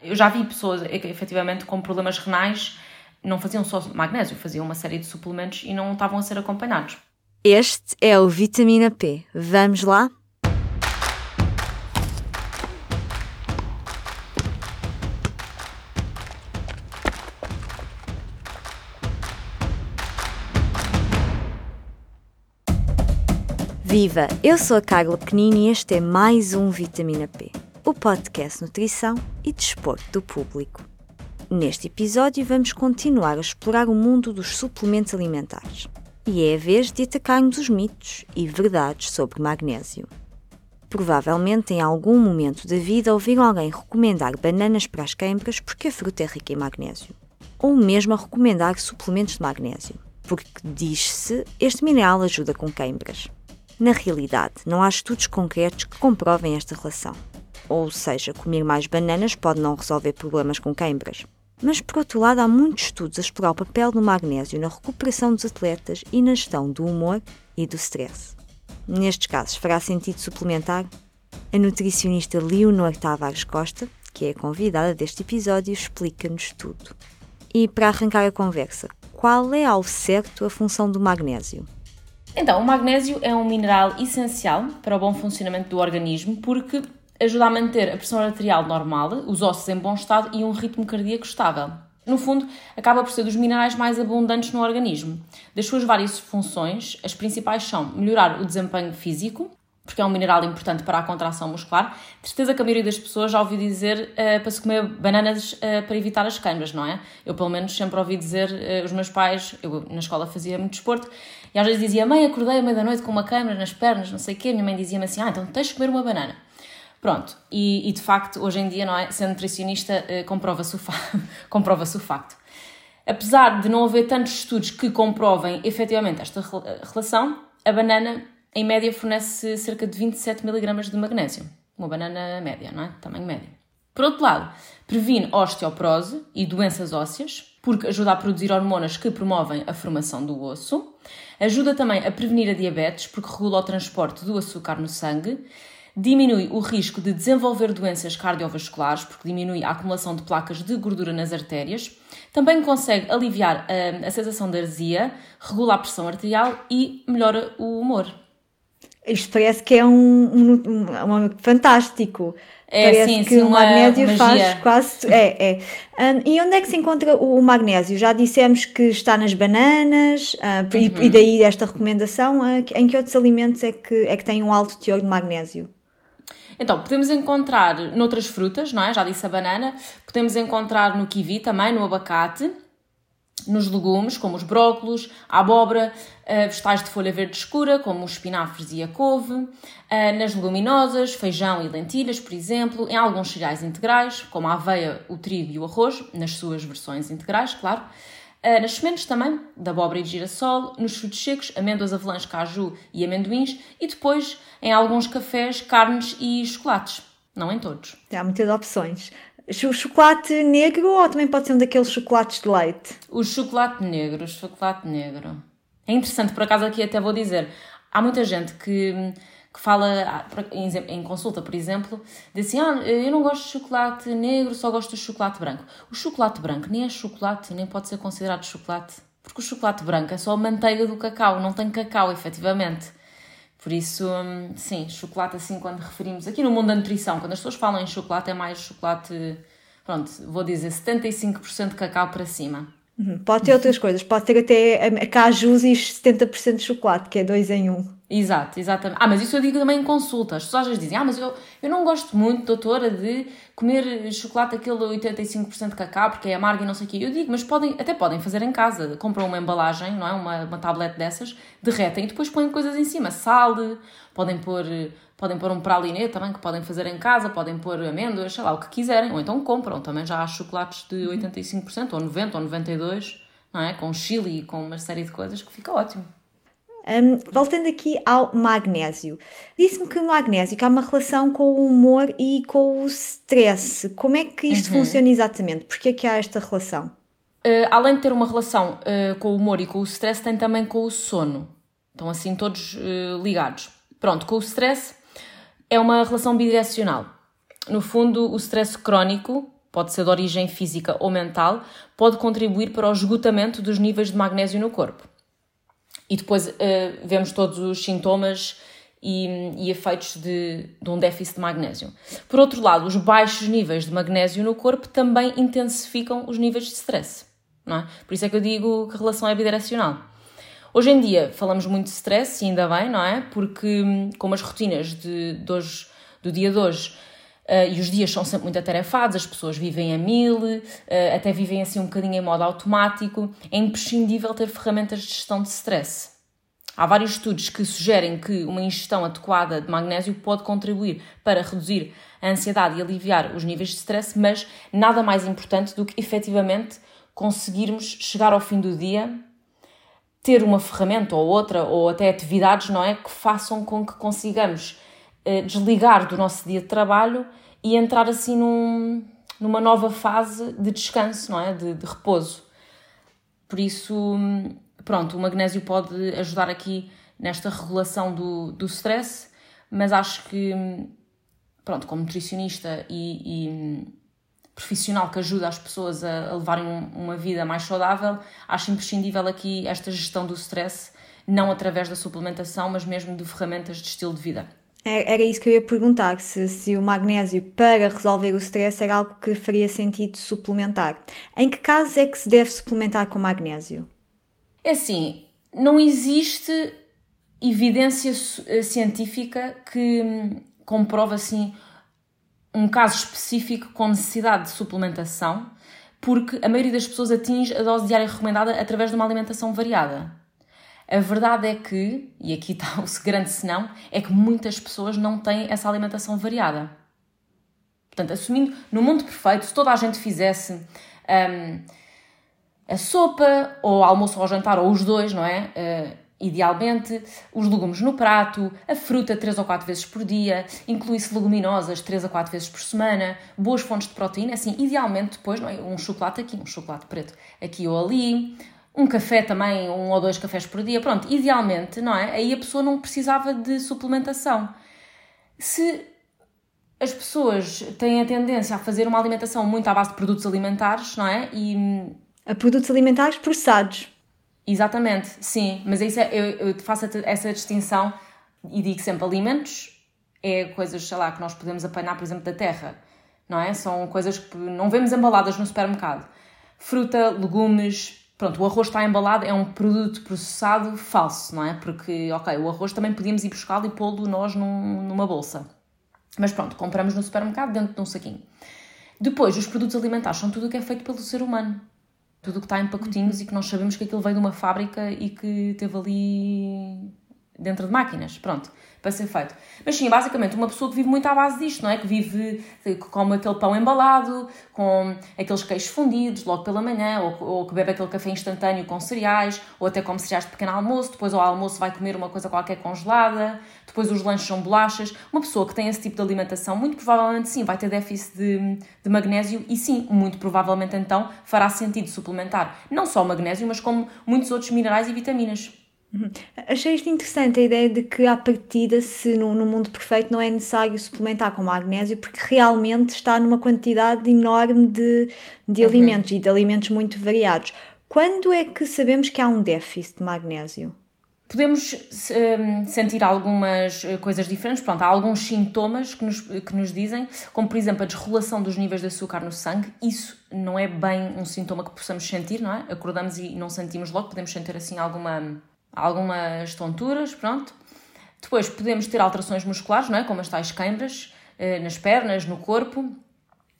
Eu já vi pessoas efetivamente com problemas renais, não faziam só magnésio, faziam uma série de suplementos e não estavam a ser acompanhados. Este é o Vitamina P. Vamos lá? Viva! Eu sou a Carla Pequenino e este é mais um Vitamina P, o podcast Nutrição e Desporto do Público. Neste episódio vamos continuar a explorar o mundo dos suplementos alimentares e é a vez de atacarmos os mitos e verdades sobre magnésio. Provavelmente em algum momento da vida ouviram alguém recomendar bananas para as queimbras porque a fruta é rica em magnésio, ou mesmo a recomendar suplementos de magnésio, porque diz-se este mineral ajuda com queimbras. Na realidade, não há estudos concretos que comprovem esta relação. Ou seja, comer mais bananas pode não resolver problemas com queimbras. Mas, por outro lado, há muitos estudos a explorar o papel do magnésio na recuperação dos atletas e na gestão do humor e do stress. Nestes casos, fará sentido suplementar? A nutricionista Leonor Tavares Costa, que é a convidada deste episódio, explica-nos tudo. E para arrancar a conversa, qual é ao certo a função do magnésio? Então, o magnésio é um mineral essencial para o bom funcionamento do organismo porque ajuda a manter a pressão arterial normal, os ossos em bom estado e um ritmo cardíaco estável. No fundo, acaba por ser dos minerais mais abundantes no organismo. Das suas várias funções, as principais são melhorar o desempenho físico, porque é um mineral importante para a contração muscular. De certeza que a maioria das pessoas já ouviu dizer uh, para se comer bananas uh, para evitar as queimas, não é? Eu, pelo menos, sempre ouvi dizer, uh, os meus pais, eu na escola fazia muito desporto, e às vezes dizia, mãe, acordei à meia da noite com uma queima nas pernas, não sei o quê, minha mãe dizia-me assim, ah, então tens de comer uma banana. Pronto, e, e, de facto, hoje em dia, não é? Sendo nutricionista, comprova-se o, fa comprova o facto. Apesar de não haver tantos estudos que comprovem efetivamente esta relação, a banana em média fornece cerca de 27 mg de magnésio. Uma banana média, não é? Tamanho médio. Por outro lado, previne osteoporose e doenças ósseas, porque ajuda a produzir hormonas que promovem a formação do osso. Ajuda também a prevenir a diabetes, porque regula o transporte do açúcar no sangue. Diminui o risco de desenvolver doenças cardiovasculares, porque diminui a acumulação de placas de gordura nas artérias. Também consegue aliviar a, a sensação de azia, regula a pressão arterial e melhora o humor. Isto parece que é um, um, um, um fantástico. É, Parece sim, que sim, o magnésio faz quase. É, é. Um, e onde é que se encontra o magnésio? Já dissemos que está nas bananas, uh, e, Uhum. e daí esta recomendação. Uh, em que outros alimentos é que, é que tem um alto teor de magnésio? Então, podemos encontrar noutras frutas, não é? Já disse a banana. Podemos encontrar no kiwi também, no abacate, nos legumes, como os brócolos, a abóbora, eh, vegetais de folha verde escura, como os espinafres e a couve, eh, nas leguminosas, feijão e lentilhas, por exemplo, em alguns cereais integrais, como a aveia, o trigo e o arroz, nas suas versões integrais, claro. Eh, Nas sementes também, da abóbora e de girassol, nos frutos secos, amêndoas, avelãs, caju e amendoins, e depois em alguns cafés, carnes e chocolates. Não em todos. Há muitas opções. Cho- Chocolate negro ou também pode ser um daqueles chocolates de leite? O chocolate negro, o chocolate negro. É interessante, por acaso aqui até vou dizer, há muita gente que, que fala, ah, em, consulta, por exemplo, diz assim, ah, eu não gosto de chocolate negro, só gosto de chocolate branco. O chocolate branco nem é chocolate, nem pode ser considerado chocolate, porque o chocolate branco é só a manteiga do cacau, não tem cacau, efetivamente. Por isso, hum, sim, chocolate assim quando referimos aqui no mundo da nutrição, quando as pessoas falam em chocolate é mais chocolate, pronto, vou dizer 75% de cacau para cima. Uhum. Pode ter outras coisas, pode ter até cajus e 70% de chocolate, que é dois em um. Exato, exatamente. Ah, mas isso eu digo também em consulta. As pessoas às vezes dizem, ah, mas eu, eu não gosto muito, doutora, de comer chocolate aquele 85% de cacau porque é amargo e não sei o quê. Eu digo, mas podem, até podem fazer em casa. Compram uma embalagem, não é? Uma, uma tablete dessas, derretem e depois põem coisas em cima. Sal, podem pôr, podem pôr um pralinê também que podem fazer em casa, podem pôr amêndoas, sei lá, o que quiserem. Ou então compram. Também já há chocolates de 85%, ou 90%, ou 92%, não é? Com chili e com uma série de coisas que fica ótimo. Hum, voltando aqui ao magnésio. Disse-me que o magnésio que há uma relação com o humor e com o stress. Como é que isto funciona exatamente? Porquê é que há esta relação? Uh, além de ter uma relação uh, com o humor e com o stress, tem também com o sono. Estão assim todos uh, ligados. Pronto, com o stress é uma relação bidirecional. No fundo, o stress crónico pode ser de origem física ou mental, pode contribuir para o esgotamento dos níveis de magnésio no corpo. E depois uh, vemos todos os sintomas e, e efeitos de, de, um déficit de magnésio. Por outro lado, os baixos níveis de magnésio no corpo também intensificam os níveis de stress. É? Por isso é que eu digo que a relação é bidirecional. Hoje em dia falamos muito de stress, e ainda bem, não é? Porque, hum, como as rotinas de, de hoje, do dia de hoje Uh, e os dias são sempre muito atarefados, as pessoas vivem a mil, uh, até vivem assim um bocadinho em modo automático. É imprescindível ter ferramentas de gestão de stress. Há vários estudos que sugerem que uma ingestão adequada de magnésio pode contribuir para reduzir a ansiedade e aliviar os níveis de stress, mas nada mais importante do que efetivamente conseguirmos chegar ao fim do dia, ter uma ferramenta ou outra, ou até atividades, não é? Que façam com que consigamos desligar do nosso dia de trabalho e entrar assim num, numa nova fase de descanso, não é? De, de, repouso. Por isso, pronto, o magnésio pode ajudar aqui nesta regulação do, do stress, mas acho que, pronto, como nutricionista e, e profissional que ajuda as pessoas a, a levarem uma vida mais saudável, acho imprescindível aqui esta gestão do stress, não através da suplementação, mas mesmo de ferramentas de estilo de vida. É, era isso que eu ia perguntar, se, se o magnésio para resolver o stress era algo que faria sentido suplementar. Em que casos é que se deve suplementar com magnésio? É assim, não existe evidência eh, científica que hum, comprova assim um caso específico com necessidade de suplementação, porque a maioria das pessoas atinge a dose diária recomendada através de uma alimentação variada. A verdade é que, e aqui está o grande senão, é que muitas pessoas não têm essa alimentação variada. Portanto, assumindo, no mundo perfeito, se toda a gente fizesse um, a sopa, ou almoço ou jantar, ou os dois, não é? Uh, idealmente, os legumes no prato, a fruta 3 ou 4 vezes por dia, inclui-se leguminosas 3 a 4 vezes por semana, boas fontes de proteína, assim, idealmente depois, não é? Um chocolate aqui, um chocolate preto aqui ou ali, um café também, um ou dois cafés por dia, pronto, idealmente, não é? Aí a pessoa não precisava de suplementação. Se as pessoas têm a tendência a fazer uma alimentação muito à base de produtos alimentares, não é? E... A produtos alimentares processados. Exatamente, sim, mas isso é, eu, eu faço essa distinção e digo sempre alimentos é coisas, sei lá, que nós podemos apanhar, por exemplo, da terra, não é? São coisas que não vemos embaladas no supermercado. Fruta, legumes, Pronto, o arroz está embalado, é um produto processado falso, não é? Porque, ok, o arroz também podíamos ir buscá-lo e pô-lo nós num, numa bolsa. Mas pronto, compramos no supermercado dentro de um saquinho. Depois, os produtos alimentares são tudo o que é feito pelo ser humano. Tudo o que está em pacotinhos e que nós sabemos que aquilo veio de uma fábrica e que teve ali dentro de máquinas. Pronto para ser feito. Mas sim, basicamente, uma pessoa que vive muito à base disto, não é? Que vive, que come aquele pão embalado, com aqueles queijos fundidos logo pela manhã, ou, ou que bebe aquele café instantâneo com cereais, ou até come cereais de pequeno almoço, depois ao almoço vai comer uma coisa qualquer congelada, depois os lanches são bolachas. Uma pessoa que tem esse tipo de alimentação, muito provavelmente sim, vai ter déficit de, de magnésio e sim, muito provavelmente então fará sentido suplementar não só o magnésio, mas como muitos outros minerais e vitaminas. Uhum. Achei isto interessante, a ideia de que, à partida, se no, no, mundo perfeito não é necessário suplementar com magnésio, porque realmente está numa quantidade enorme de, de uhum. alimentos e de alimentos muito variados. Quando é que sabemos que há um déficit de magnésio? Podemos um, sentir algumas eh, coisas diferentes. Pronto, há alguns sintomas que nos, que nos dizem, como por exemplo a desregulação dos níveis de açúcar no sangue. Isso não é bem um sintoma que possamos sentir, não é? Acordamos e não sentimos logo, podemos sentir assim alguma algumas tonturas, pronto. Depois podemos ter alterações musculares, não é? Como as tais câimbras eh, nas pernas, no corpo,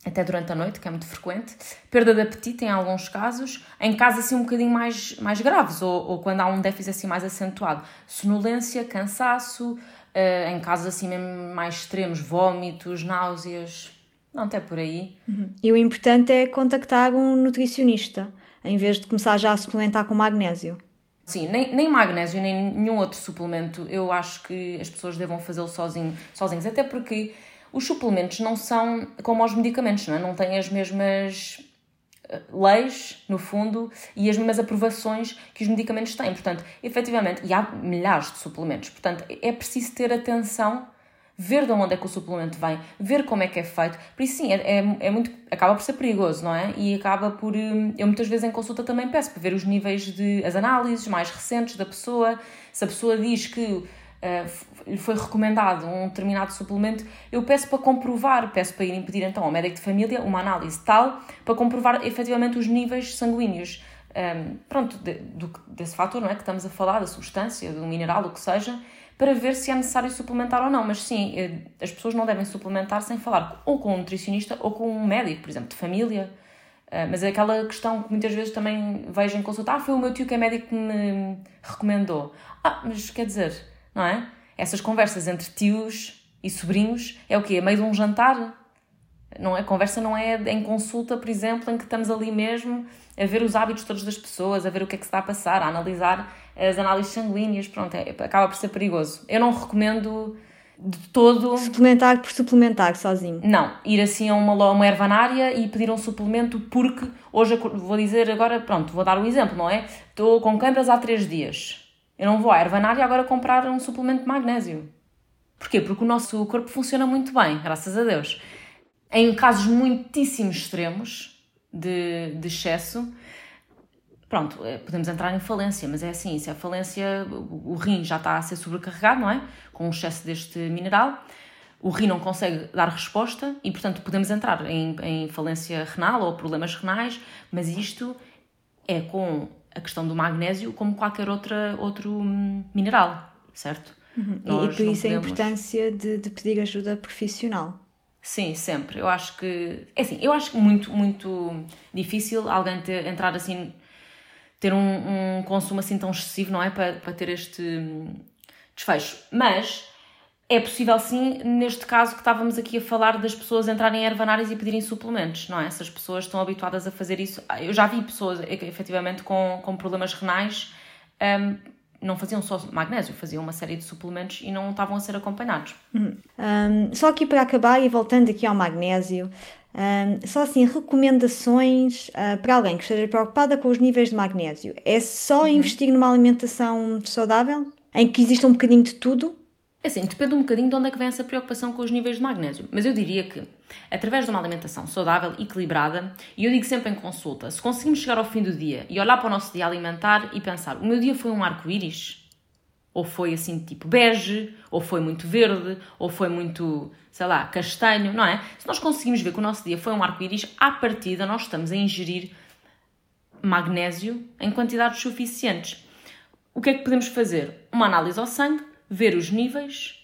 até durante a noite, que é muito frequente. Perda de apetite em alguns casos, em casos assim um bocadinho mais, mais graves, ou, ou quando há um déficit assim mais acentuado. Sonolência, cansaço, eh, em casos assim mesmo mais extremos, vômitos, náuseas, não até por aí. Uhum. E o importante é contactar um nutricionista, em vez de começar já a suplementar com magnésio. Sim, nem, nem magnésio, nem nenhum outro suplemento, eu acho que as pessoas devam fazê-lo sozinho, sozinhos, até porque os suplementos não são como os medicamentos, não, é? não têm as mesmas eh, leis, no fundo, e as mesmas aprovações que os medicamentos têm. Portanto, efetivamente, e há milhares de suplementos, portanto, é preciso ter atenção ver de onde é que o suplemento vem, ver como é que é feito. Por isso, sim, é, é, é muito. acaba por ser perigoso, não é? E acaba por. Hum, eu muitas vezes em consulta também peço para ver os níveis de. as análises mais recentes da pessoa. Se a pessoa diz que lhe uh, foi recomendado um determinado suplemento, eu peço para comprovar, peço para ir pedir então ao médico de família uma análise tal para comprovar efetivamente os níveis sanguíneos. Um, pronto, de, do, desse fator não é, que estamos a falar, da substância, do mineral, o que seja, para ver se é necessário suplementar ou não. Mas sim, eh, as pessoas não devem suplementar sem falar ou com um nutricionista ou com um médico, por exemplo, de família. Uh, mas é aquela questão que muitas vezes também vejo em consulta: ah, foi o meu tio que é médico que me recomendou. Ah, mas quer dizer, não é? Essas conversas entre tios e sobrinhos é o quê? É meio de um jantar? Não é? A conversa não é em consulta, por exemplo, em que estamos ali mesmo a ver os hábitos todos das pessoas, a ver o que é que se está a passar, a analisar as análises sanguíneas, pronto, é, acaba por ser perigoso. Eu não recomendo de todo. Suplementar por suplementar sozinho. Não, ir assim a uma, uma ervanária e pedir um suplemento, porque hoje vou dizer agora, pronto, vou dar um exemplo, não é? Estou com câimbras há três dias. Eu não vou à ervanária agora comprar um suplemento de magnésio. Porquê? Porque o nosso corpo funciona muito bem, graças a Deus. Em casos muitíssimo extremos de, de excesso, pronto, eh, podemos entrar em falência, mas é assim, se a falência, o rim já está a ser sobrecarregado, não é? Com o excesso deste mineral, o rim não consegue dar resposta e, portanto, podemos entrar em, em falência renal ou problemas renais, mas isto é com a questão do magnésio como qualquer outra, outro hum, mineral, certo? Uhum. E, e por isso podemos... a importância de, de pedir ajuda profissional. Sim, sempre. Eu acho que. É assim, eu acho muito, muito difícil alguém ter, entrar assim. ter um, um consumo assim tão excessivo, não é? Para, para ter este hum, desfecho. Mas é possível sim, neste caso que estávamos aqui a falar das pessoas entrarem em ervanárias e pedirem suplementos, não é? Essas pessoas estão habituadas a fazer isso. Eu já vi pessoas, efetivamente, com, com problemas renais, um, não faziam só magnésio, faziam uma série de suplementos e não estavam a ser acompanhados. Uhum. Um, só aqui para acabar e voltando aqui ao magnésio, um, só assim, recomendações uh, para alguém que esteja preocupada com os níveis de magnésio. É só uhum. investir numa alimentação saudável? Em que exista um bocadinho de tudo? É assim, depende um bocadinho de onde é que vem essa preocupação com os níveis de magnésio. Mas eu diria que, através de uma alimentação saudável, equilibrada, e eu digo sempre em consulta, se conseguimos chegar ao fim do dia e olhar para o nosso dia alimentar e pensar, o meu dia foi um arco-íris? Ou foi assim tipo bege? Ou foi muito verde? Ou foi muito, sei lá, castanho? Não é? Se nós conseguimos ver que o nosso dia foi um arco-íris, à partida nós estamos a ingerir magnésio em quantidades suficientes. O que é que podemos fazer? Uma análise ao sangue ver os níveis.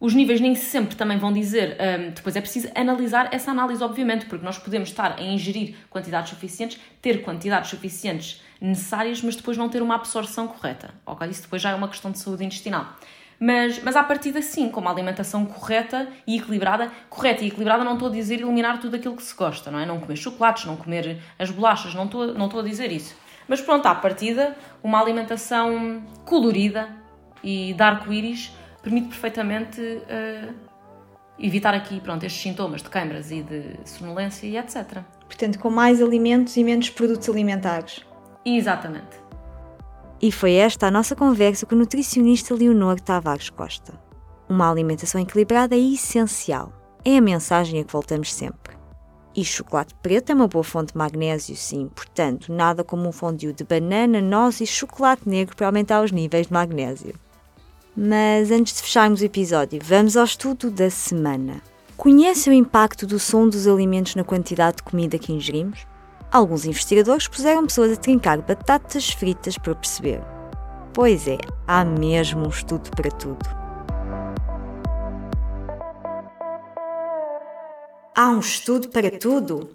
Os níveis nem sempre também vão dizer, um, depois é preciso analisar essa análise, obviamente, porque nós podemos estar a ingerir quantidades suficientes, ter quantidades suficientes necessárias, mas depois não ter uma absorção correta. Ok? Isso depois já é uma questão de saúde intestinal. Mas, mas à partida, sim, com uma alimentação correta e equilibrada. Correta e equilibrada, não estou a dizer eliminar tudo aquilo que se gosta, não é? Não comer chocolates, não comer as bolachas, não estou, não estou a dizer isso. Mas pronto, à partida, uma alimentação colorida, e dar arco-íris permite perfeitamente uh, evitar aqui pronto, estes sintomas de câimbras e de sonolência e etc. Portanto, com mais alimentos e menos produtos alimentares. Exatamente. E foi esta a nossa conversa com o nutricionista Leonor Tavares Costa. Uma alimentação equilibrada é essencial. É a mensagem a que voltamos sempre. E chocolate preto é uma boa fonte de magnésio, sim, portanto, nada como um fondue de banana, noz e chocolate negro para aumentar os níveis de magnésio. Mas antes de fecharmos o episódio, vamos ao estudo da semana. Conhece o impacto do som dos alimentos na quantidade de comida que ingerimos? Alguns investigadores puseram pessoas a trincar batatas fritas para perceber. Pois é, há mesmo um estudo para tudo. Há um estudo para tudo?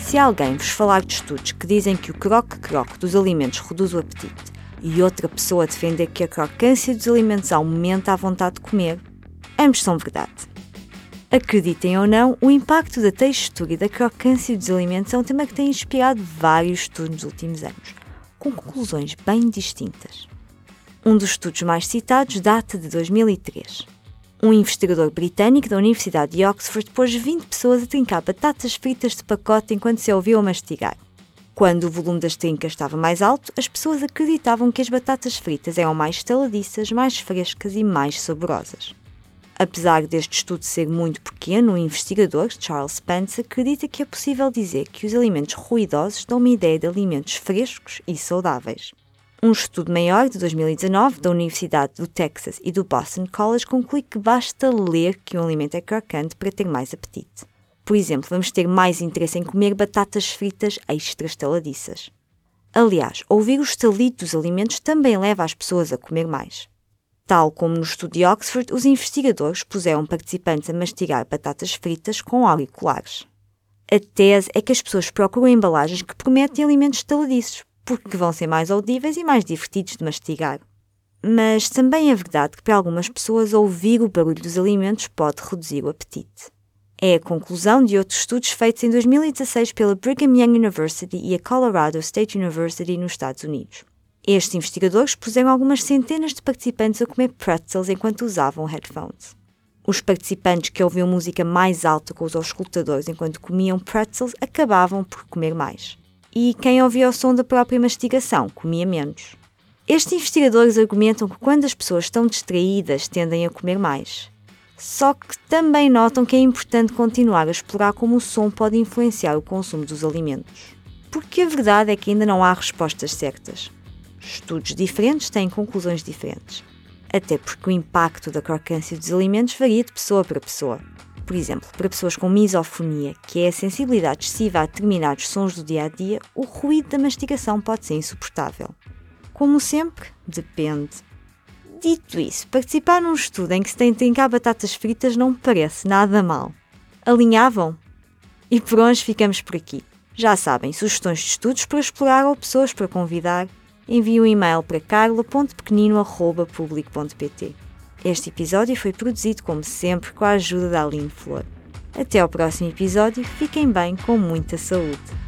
Se alguém vos falar de estudos que dizem que o croque-croque dos alimentos reduz o apetite e outra pessoa defender que a crocância dos alimentos aumenta a vontade de comer, ambos são verdade. Acreditem ou não, o impacto da textura e da crocância dos alimentos é um tema que tem inspirado vários estudos nos últimos anos, com conclusões bem distintas. Um dos estudos mais citados data de 2003. Um investigador britânico da Universidade de Oxford pôs 20 pessoas a trincar batatas fritas de pacote enquanto se ouviam mastigar. Quando o volume das trincas estava mais alto, as pessoas acreditavam que as batatas fritas eram mais estaladiças, mais frescas e mais saborosas. Apesar deste estudo ser muito pequeno, o investigador Charles Spence acredita que é possível dizer que os alimentos ruidosos dão uma ideia de alimentos frescos e saudáveis. Um estudo maior de 2019 da Universidade do Texas e do Boston College conclui que basta ler que um alimento é crocante para ter mais apetite. Por exemplo, vamos ter mais interesse em comer batatas fritas extra estaladiças. Aliás, ouvir o estalito dos alimentos também leva as pessoas a comer mais. Tal como no estudo de Oxford, os investigadores puseram participantes a mastigar batatas fritas com auriculares. A tese é que as pessoas procuram embalagens que prometem alimentos estaladiços, porque vão ser mais audíveis e mais divertidos de mastigar. Mas também é verdade que para algumas pessoas ouvir o barulho dos alimentos pode reduzir o apetite. É a conclusão de outros estudos feitos em 2016 pela Brigham Young University e a Colorado State University nos Estados Unidos. Estes investigadores puseram algumas centenas de participantes a comer pretzels enquanto usavam headphones. Os participantes que ouviam música mais alta com os auscultadores enquanto comiam pretzels acabavam por comer mais. E quem ouvia o som da própria mastigação comia menos. Estes investigadores argumentam que quando as pessoas estão distraídas tendem a comer mais. Só que também notam que é importante continuar a explorar como o som pode influenciar o consumo dos alimentos. Porque a verdade é que ainda não há respostas certas. Estudos diferentes têm conclusões diferentes. Até porque o impacto da crocância dos alimentos varia de pessoa para pessoa. Por exemplo, para pessoas com misofonia, que é a sensibilidade excessiva a determinados sons do dia a dia, o ruído da mastigação pode ser insuportável. Como sempre, depende. Dito isso, participar num estudo em que se tem trincar batatas fritas não me parece nada mal. Alinhavam? E por hoje ficamos por aqui. Já sabem, sugestões de estudos para explorar ou pessoas para convidar, envie um e-mail para carla.pequenino.public.pt. Este episódio foi produzido, como sempre, com a ajuda da Aline Flor. Até ao próximo episódio, fiquem bem com muita saúde.